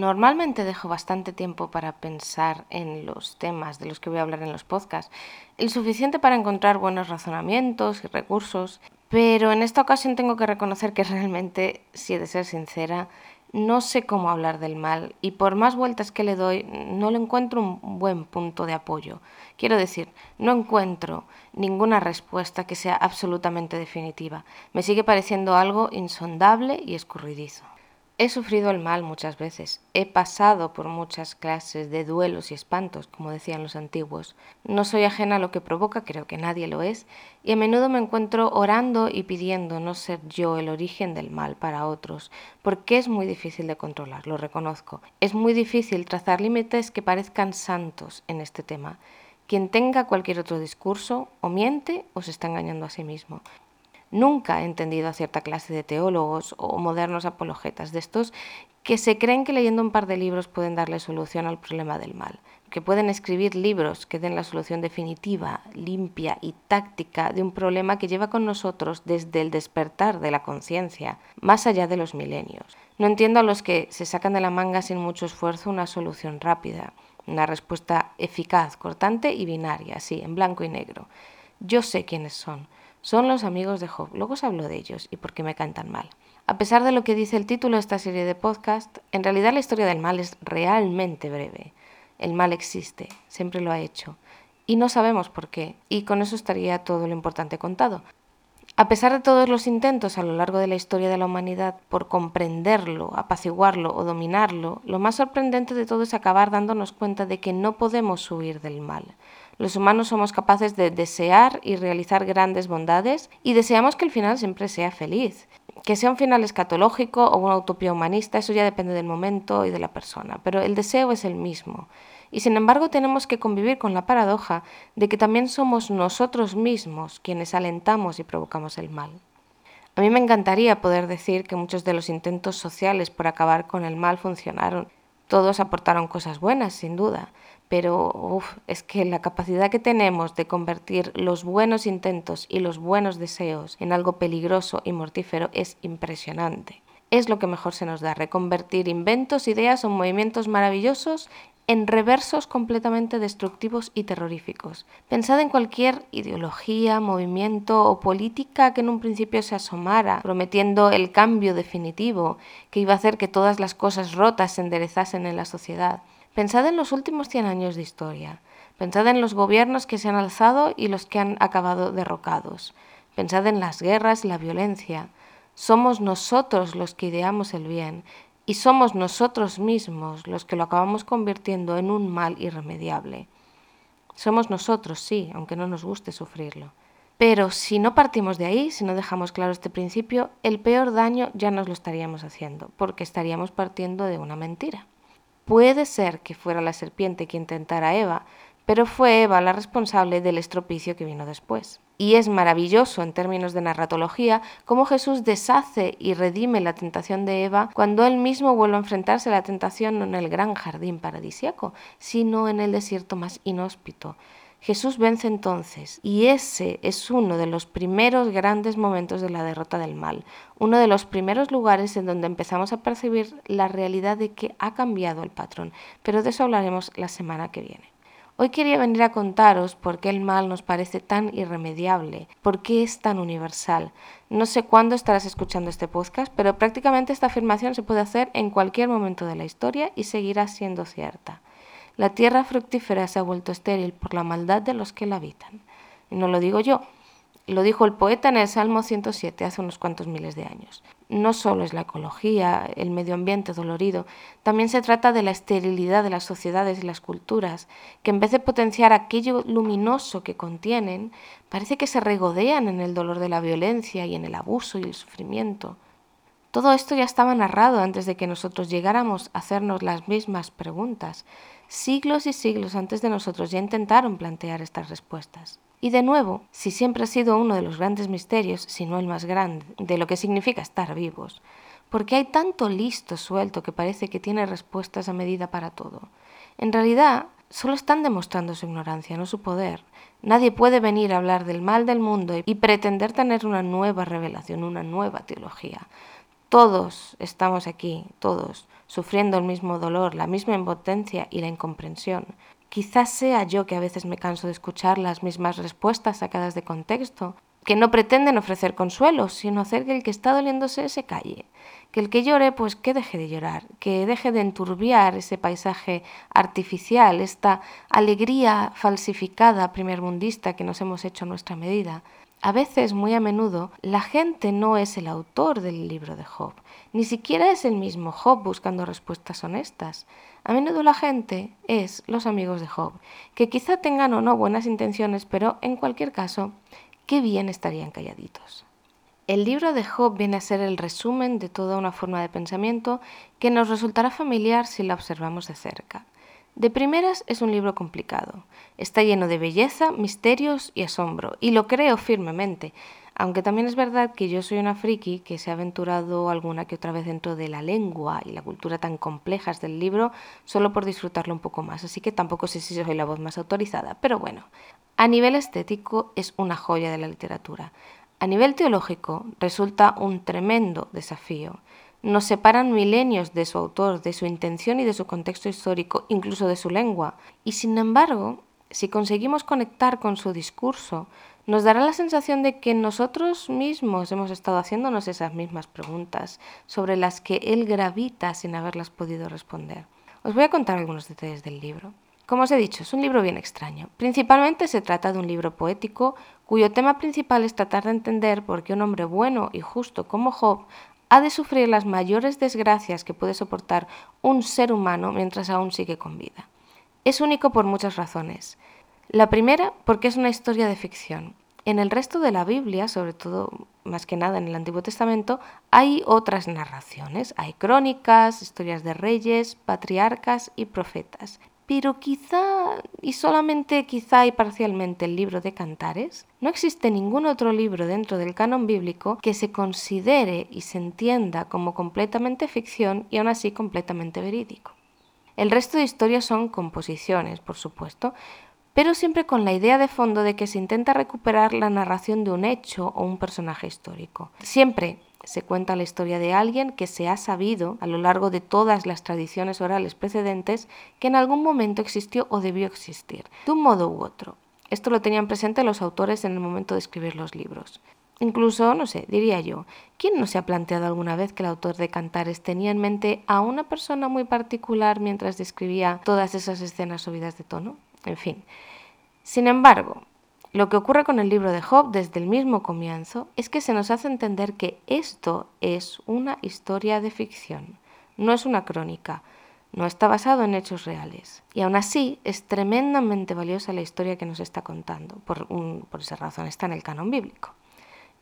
Normalmente dejo bastante tiempo para pensar en los temas de los que voy a hablar en los podcasts, el suficiente para encontrar buenos razonamientos y recursos, pero en esta ocasión tengo que reconocer que realmente, si he de ser sincera, no sé cómo hablar del mal y por más vueltas que le doy no le encuentro un buen punto de apoyo. Quiero decir, no encuentro ninguna respuesta que sea absolutamente definitiva. Me sigue pareciendo algo insondable y escurridizo. He sufrido el mal muchas veces, he pasado por muchas clases de duelos y espantos, como decían los antiguos. No soy ajena a lo que provoca, creo que nadie lo es, y a menudo me encuentro orando y pidiendo no ser yo el origen del mal para otros, porque es muy difícil de controlar, lo reconozco. Es muy difícil trazar límites que parezcan santos en este tema. Quien tenga cualquier otro discurso o miente o se está engañando a sí mismo. Nunca he entendido a cierta clase de teólogos o modernos apologetas de estos que se creen que leyendo un par de libros pueden darle solución al problema del mal, que pueden escribir libros que den la solución definitiva, limpia y táctica de un problema que lleva con nosotros desde el despertar de la conciencia, más allá de los milenios. No entiendo a los que se sacan de la manga sin mucho esfuerzo una solución rápida, una respuesta eficaz, cortante y binaria, así, en blanco y negro. Yo sé quiénes son son los amigos de Job. Luego os hablo de ellos y por qué me cantan mal. A pesar de lo que dice el título de esta serie de podcast, en realidad la historia del mal es realmente breve. El mal existe, siempre lo ha hecho, y no sabemos por qué, y con eso estaría todo lo importante contado. A pesar de todos los intentos a lo largo de la historia de la humanidad por comprenderlo, apaciguarlo o dominarlo, lo más sorprendente de todo es acabar dándonos cuenta de que no podemos huir del mal. Los humanos somos capaces de desear y realizar grandes bondades y deseamos que el final siempre sea feliz. Que sea un final escatológico o una utopía humanista, eso ya depende del momento y de la persona, pero el deseo es el mismo. Y sin embargo tenemos que convivir con la paradoja de que también somos nosotros mismos quienes alentamos y provocamos el mal. A mí me encantaría poder decir que muchos de los intentos sociales por acabar con el mal funcionaron. Todos aportaron cosas buenas, sin duda, pero es que la capacidad que tenemos de convertir los buenos intentos y los buenos deseos en algo peligroso y mortífero es impresionante. Es lo que mejor se nos da, reconvertir inventos, ideas o movimientos maravillosos en reversos completamente destructivos y terroríficos. Pensad en cualquier ideología, movimiento o política que en un principio se asomara, prometiendo el cambio definitivo que iba a hacer que todas las cosas rotas se enderezasen en la sociedad. Pensad en los últimos 100 años de historia. Pensad en los gobiernos que se han alzado y los que han acabado derrocados. Pensad en las guerras, la violencia. Somos nosotros los que ideamos el bien y somos nosotros mismos los que lo acabamos convirtiendo en un mal irremediable. Somos nosotros, sí, aunque no nos guste sufrirlo. Pero si no partimos de ahí, si no dejamos claro este principio, el peor daño ya nos lo estaríamos haciendo, porque estaríamos partiendo de una mentira. Puede ser que fuera la serpiente quien tentara a Eva, pero fue Eva la responsable del estropicio que vino después. Y es maravilloso en términos de narratología cómo Jesús deshace y redime la tentación de Eva cuando él mismo vuelve a enfrentarse a la tentación no en el gran jardín paradisiaco, sino en el desierto más inhóspito, Jesús vence entonces, y ese es uno de los primeros grandes momentos de la derrota del mal, uno de los primeros lugares en donde empezamos a percibir la realidad de que ha cambiado el patrón, pero de eso hablaremos la semana que viene. Hoy quería venir a contaros por qué el mal nos parece tan irremediable, por qué es tan universal. No sé cuándo estarás escuchando este podcast, pero prácticamente esta afirmación se puede hacer en cualquier momento de la historia y seguirá siendo cierta. La tierra fructífera se ha vuelto estéril por la maldad de los que la habitan. Y no lo digo yo, lo dijo el poeta en el Salmo 107 hace unos cuantos miles de años. No solo es la ecología, el medio ambiente dolorido, también se trata de la esterilidad de las sociedades y las culturas, que en vez de potenciar aquello luminoso que contienen, parece que se regodean en el dolor de la violencia y en el abuso y el sufrimiento. Todo esto ya estaba narrado antes de que nosotros llegáramos a hacernos las mismas preguntas. Siglos y siglos antes de nosotros ya intentaron plantear estas respuestas. Y de nuevo, si siempre ha sido uno de los grandes misterios, si no el más grande, de lo que significa estar vivos, porque hay tanto listo suelto que parece que tiene respuestas a medida para todo. En realidad, solo están demostrando su ignorancia, no su poder. Nadie puede venir a hablar del mal del mundo y pretender tener una nueva revelación, una nueva teología. Todos estamos aquí, todos, sufriendo el mismo dolor, la misma impotencia y la incomprensión. Quizás sea yo que a veces me canso de escuchar las mismas respuestas sacadas de contexto, que no pretenden ofrecer consuelo, sino hacer que el que está doliéndose se calle, que el que llore, pues que deje de llorar, que deje de enturbiar ese paisaje artificial, esta alegría falsificada primermundista que nos hemos hecho a nuestra medida. A veces, muy a menudo, la gente no es el autor del libro de Job, ni siquiera es el mismo Job buscando respuestas honestas. A menudo la gente es los amigos de Job, que quizá tengan o no buenas intenciones, pero en cualquier caso qué bien estarían calladitos. El libro de Job viene a ser el resumen de toda una forma de pensamiento que nos resultará familiar si la observamos de cerca. De primeras es un libro complicado. Está lleno de belleza, misterios y asombro, y lo creo firmemente, aunque también es verdad que yo soy una friki que se ha aventurado alguna que otra vez dentro de la lengua y la cultura tan complejas del libro solo por disfrutarlo un poco más, así que tampoco sé si soy la voz más autorizada, pero bueno, a nivel estético es una joya de la literatura. A nivel teológico resulta un tremendo desafío. Nos separan milenios de su autor, de su intención y de su contexto histórico, incluso de su lengua. Y sin embargo, si conseguimos conectar con su discurso, nos dará la sensación de que nosotros mismos hemos estado haciéndonos esas mismas preguntas sobre las que él gravita sin haberlas podido responder. Os voy a contar algunos detalles del libro. Como os he dicho, es un libro bien extraño. Principalmente se trata de un libro poético cuyo tema principal es tratar de entender por qué un hombre bueno y justo como Job ha de sufrir las mayores desgracias que puede soportar un ser humano mientras aún sigue con vida. Es único por muchas razones. La primera, porque es una historia de ficción. En el resto de la Biblia, sobre todo más que nada en el Antiguo Testamento, hay otras narraciones, hay crónicas, historias de reyes, patriarcas y profetas pero quizá, y solamente quizá y parcialmente el libro de Cantares, no existe ningún otro libro dentro del canon bíblico que se considere y se entienda como completamente ficción y aún así completamente verídico. El resto de historias son composiciones, por supuesto, pero siempre con la idea de fondo de que se intenta recuperar la narración de un hecho o un personaje histórico. Siempre se cuenta la historia de alguien que se ha sabido a lo largo de todas las tradiciones orales precedentes que en algún momento existió o debió existir, de un modo u otro. Esto lo tenían presente los autores en el momento de escribir los libros. Incluso, no sé, diría yo, ¿quién no se ha planteado alguna vez que el autor de Cantares tenía en mente a una persona muy particular mientras describía todas esas escenas subidas de tono? En fin. Sin embargo, lo que ocurre con el libro de Job desde el mismo comienzo es que se nos hace entender que esto es una historia de ficción, no es una crónica, no está basado en hechos reales. Y aún así es tremendamente valiosa la historia que nos está contando, por, por esa razón está en el canon bíblico.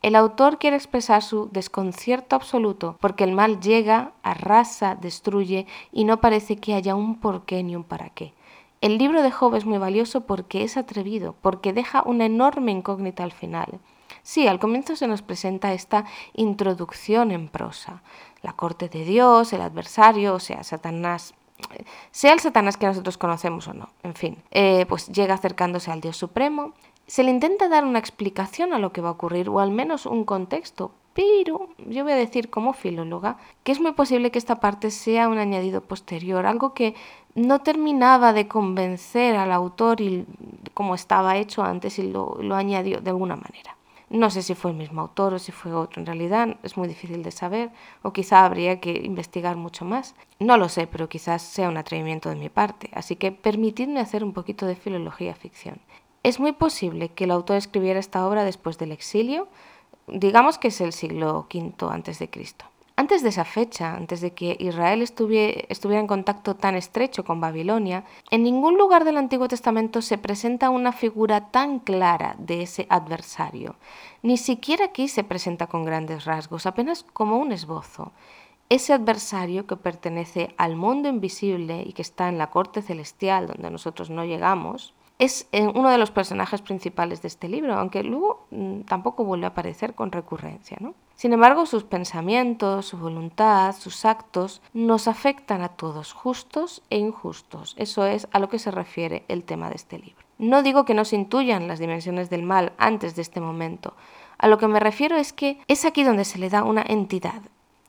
El autor quiere expresar su desconcierto absoluto porque el mal llega, arrasa, destruye y no parece que haya un porqué ni un para qué. El libro de Job es muy valioso porque es atrevido, porque deja una enorme incógnita al final. Sí, al comienzo se nos presenta esta introducción en prosa. La corte de Dios, el adversario, o sea, Satanás, sea el Satanás que nosotros conocemos o no, en fin, eh, pues llega acercándose al Dios Supremo. Se le intenta dar una explicación a lo que va a ocurrir, o al menos un contexto, pero yo voy a decir como filóloga que es muy posible que esta parte sea un añadido posterior, algo que no terminaba de convencer al autor y como estaba hecho antes y lo, lo añadió de alguna manera. No sé si fue el mismo autor o si fue otro en realidad, es muy difícil de saber, o quizá habría que investigar mucho más. No lo sé, pero quizás sea un atrevimiento de mi parte, así que permitidme hacer un poquito de filología ficción. Es muy posible que el autor escribiera esta obra después del exilio, digamos que es el siglo V antes de Cristo. Antes de esa fecha, antes de que Israel estuviera en contacto tan estrecho con Babilonia, en ningún lugar del Antiguo Testamento se presenta una figura tan clara de ese adversario. Ni siquiera aquí se presenta con grandes rasgos, apenas como un esbozo. Ese adversario que pertenece al mundo invisible y que está en la corte celestial donde nosotros no llegamos, es eh, uno de los personajes principales de este libro, aunque luego mm, tampoco vuelve a aparecer con recurrencia. ¿no? Sin embargo, sus pensamientos, su voluntad, sus actos nos afectan a todos, justos e injustos. Eso es a lo que se refiere el tema de este libro. No digo que no se intuyan las dimensiones del mal antes de este momento. A lo que me refiero es que es aquí donde se le da una entidad,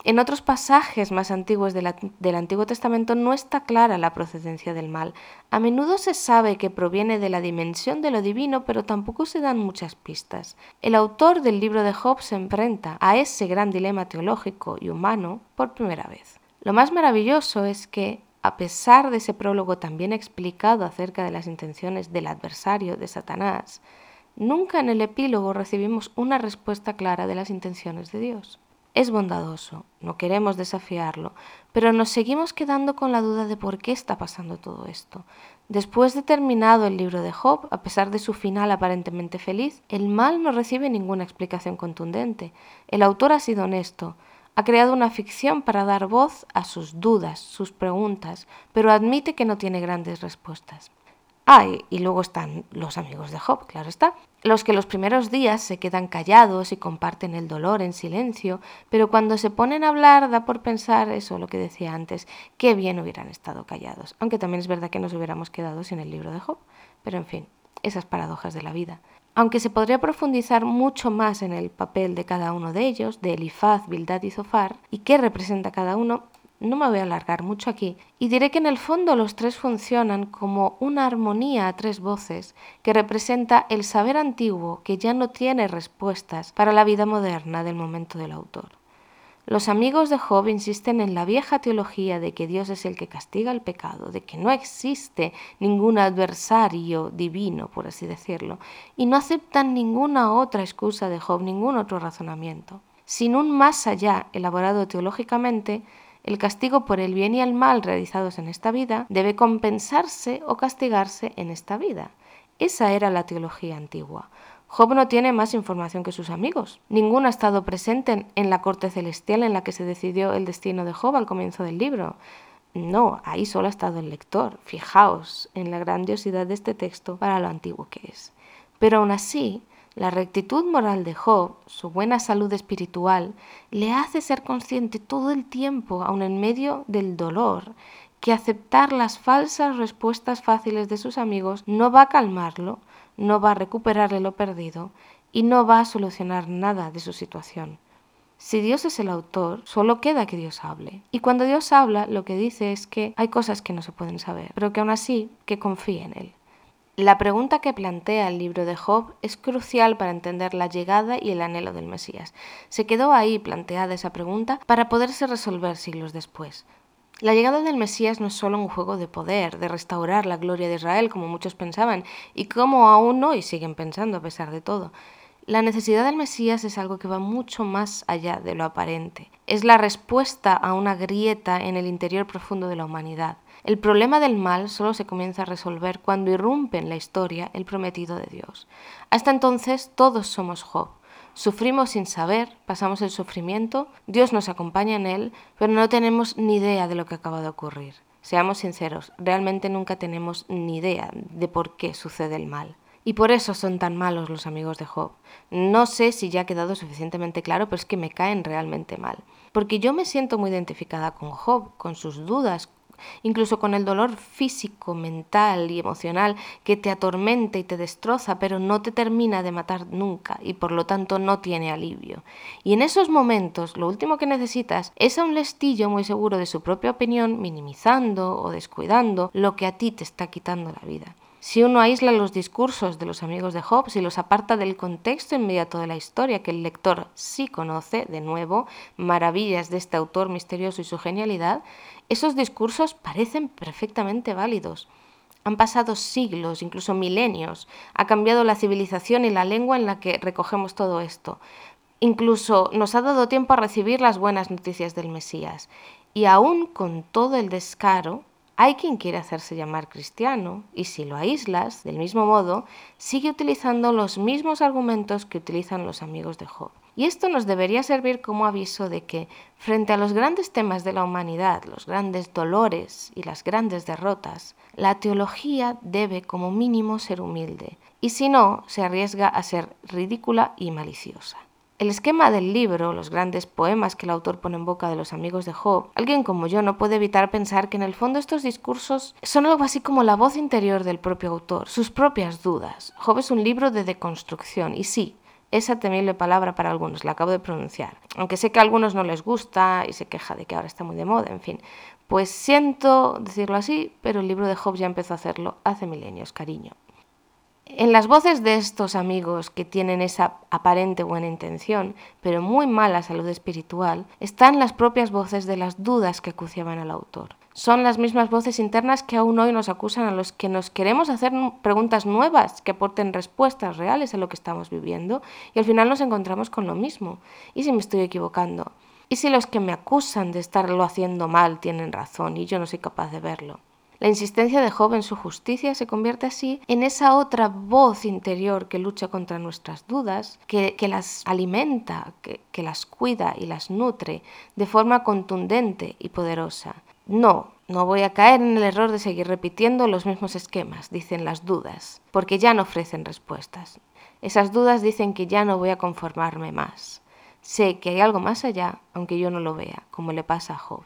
En otros pasajes más antiguos del Antiguo Testamento no está clara la procedencia del mal. A menudo se sabe que proviene de la dimensión de lo divino, pero tampoco se dan muchas pistas. El autor del libro de Job se enfrenta a ese gran dilema teológico y humano por primera vez. Lo más maravilloso es que, a pesar de ese prólogo tan bien explicado acerca de las intenciones del adversario de Satanás, nunca en el epílogo recibimos una respuesta clara de las intenciones de Dios. Es bondadoso, no queremos desafiarlo, pero nos seguimos quedando con la duda de por qué está pasando todo esto. Después de terminado el libro de Job, a pesar de su final aparentemente feliz, el mal no recibe ninguna explicación contundente. El autor ha sido honesto, ha creado una ficción para dar voz a sus dudas, sus preguntas, pero admite que no tiene grandes respuestas. Ah, y luego están los amigos de Job, claro está, los que los primeros días se quedan callados y comparten el dolor en silencio, pero cuando se ponen a hablar da por pensar eso, lo que decía antes, qué bien hubieran estado callados, aunque también es verdad que nos hubiéramos quedado sin el libro de Job, pero en fin, esas paradojas de la vida. Aunque se podría profundizar mucho más en el papel de cada uno de ellos, de Elifaz, Bildad y Zofar, y qué representa cada uno, no me voy a alargar mucho aquí y diré que en el fondo los tres funcionan como una armonía a tres voces que representa el saber antiguo que ya no tiene respuestas para la vida moderna del momento del autor. Los amigos de Job insisten en la vieja teología de que Dios es el que castiga el pecado, de que no existe ningún adversario divino, por así decirlo, y no aceptan ninguna otra excusa de Job, ningún otro razonamiento. Sin un más allá elaborado teológicamente, el castigo por el bien y el mal realizados en esta vida debe compensarse o castigarse en esta vida. Esa era la teología antigua. Job no tiene más información que sus amigos. Ninguno ha estado presente en la corte celestial en la que se decidió el destino de Job al comienzo del libro. No, ahí solo ha estado el lector. Fijaos en la grandiosidad de este texto para lo antiguo que es. Pero aún así, la rectitud moral de Job, su buena salud espiritual, le hace ser consciente todo el tiempo, aun en medio del dolor, que aceptar las falsas respuestas fáciles de sus amigos no va a calmarlo, no va a recuperarle lo perdido y no va a solucionar nada de su situación. Si Dios es el autor, solo queda que Dios hable. Y cuando Dios habla, lo que dice es que hay cosas que no se pueden saber, pero que aún así, que confíe en Él. La pregunta que plantea el libro de Job es crucial para entender la llegada y el anhelo del Mesías. Se quedó ahí planteada esa pregunta para poderse resolver siglos después. La llegada del Mesías no es solo un juego de poder, de restaurar la gloria de Israel, como muchos pensaban, y como aún hoy siguen pensando a pesar de todo. La necesidad del Mesías es algo que va mucho más allá de lo aparente. Es la respuesta a una grieta en el interior profundo de la humanidad. El problema del mal solo se comienza a resolver cuando irrumpe en la historia el prometido de Dios. Hasta entonces todos somos Job. Sufrimos sin saber, pasamos el sufrimiento, Dios nos acompaña en él, pero no tenemos ni idea de lo que acaba de ocurrir. Seamos sinceros, realmente nunca tenemos ni idea de por qué sucede el mal. Y por eso son tan malos los amigos de Job. No sé si ya ha quedado suficientemente claro, pero es que me caen realmente mal. Porque yo me siento muy identificada con Job, con sus dudas, incluso con el dolor físico, mental y emocional que te atormenta y te destroza, pero no te termina de matar nunca y por lo tanto no tiene alivio. Y en esos momentos lo último que necesitas es a un lestillo muy seguro de su propia opinión, minimizando o descuidando lo que a ti te está quitando la vida. Si uno aísla los discursos de los amigos de Job, si los aparta del contexto inmediato de la historia que el lector sí conoce, de nuevo, maravillas de este autor misterioso y su genialidad, esos discursos parecen perfectamente válidos. Han pasado siglos, incluso milenios, ha cambiado la civilización y la lengua en la que recogemos todo esto. Incluso nos ha dado tiempo a recibir las buenas noticias del Mesías. Y aún con todo el descaro, hay quien quiere hacerse llamar cristiano y si lo aíslas, del mismo modo, sigue utilizando los mismos argumentos que utilizan los amigos de Job. Y esto nos debería servir como aviso de que, frente a los grandes temas de la humanidad, los grandes dolores y las grandes derrotas, la teología debe como mínimo ser humilde, y si no, se arriesga a ser ridícula y maliciosa. El esquema del libro, los grandes poemas que el autor pone en boca de los amigos de Job, alguien como yo no puede evitar pensar que en el fondo estos discursos son algo así como la voz interior del propio autor, sus propias dudas. Job es un libro de deconstrucción y sí, esa temible palabra para algunos, la acabo de pronunciar. Aunque sé que a algunos no les gusta y se queja de que ahora está muy de moda, en fin. Pues siento decirlo así, pero el libro de Job ya empezó a hacerlo hace milenios, cariño. En las voces de estos amigos que tienen esa aparente buena intención, pero muy mala salud espiritual, están las propias voces de las dudas que acuciaban al autor. Son las mismas voces internas que aún hoy nos acusan a los que nos queremos hacer preguntas nuevas que aporten respuestas reales a lo que estamos viviendo y al final nos encontramos con lo mismo. ¿Y si me estoy equivocando? ¿Y si los que me acusan de estarlo haciendo mal tienen razón y yo no soy capaz de verlo? La insistencia de Job en su justicia se convierte así en esa otra voz interior que lucha contra nuestras dudas, que, las alimenta, que, las cuida y las nutre de forma contundente y poderosa. No, no voy a caer en el error de seguir repitiendo los mismos esquemas, dicen las dudas, porque ya no ofrecen respuestas. Esas dudas dicen que ya no voy a conformarme más. Sé que hay algo más allá, aunque yo no lo vea, como le pasa a Job.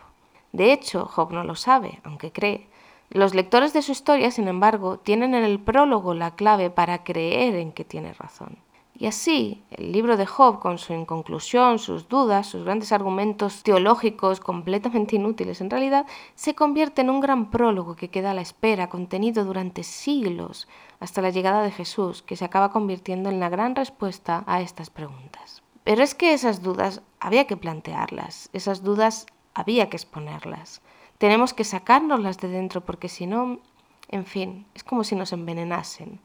De hecho, Job no lo sabe, aunque cree, los lectores de su historia, sin embargo, tienen en el prólogo la clave para creer en que tiene razón. Y así, el libro de Job, con su inconclusión, sus dudas, sus grandes argumentos teológicos completamente inútiles en realidad, se convierte en un gran prólogo que queda a la espera, contenido durante siglos, hasta la llegada de Jesús, que se acaba convirtiendo en la gran respuesta a estas preguntas. Pero es que esas dudas había que plantearlas, esas dudas había que exponerlas. Tenemos que sacárnoslas de dentro porque si no, en fin, es como si nos envenenasen.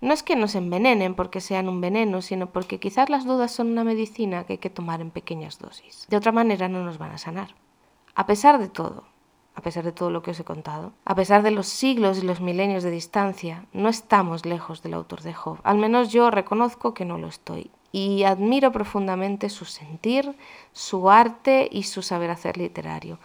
No es que nos envenenen porque sean un veneno, sino porque quizás las dudas son una medicina que hay que tomar en pequeñas dosis. De otra manera no nos van a sanar. A pesar de todo, a pesar de todo lo que os he contado, a pesar de los siglos y los milenios de distancia, no estamos lejos del autor de Job. Al menos yo reconozco que no lo estoy. Y admiro profundamente su sentir, su arte y su saber hacer literario.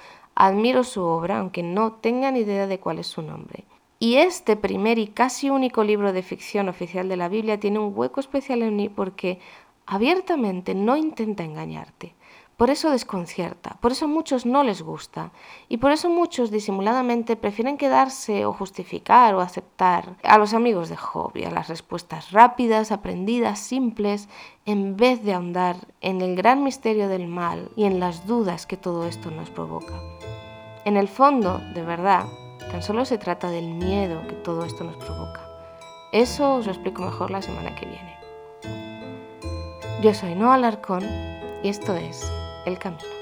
Admiro su obra, aunque no tenga ni idea de cuál es su nombre. Y este primer y casi único libro de ficción oficial de la Biblia tiene un hueco especial en mí porque abiertamente no intenta engañarte. Por eso desconcierta, por eso a muchos no les gusta y por eso muchos disimuladamente prefieren quedarse o justificar o aceptar a los amigos de Job y a las respuestas rápidas, aprendidas, simples, en vez de ahondar en el gran misterio del mal y en las dudas que todo esto nos provoca. En el fondo, de verdad, tan solo se trata del miedo que todo esto nos provoca. Eso os lo explico mejor la semana que viene. Yo soy Noah Alarcón y esto es el camino.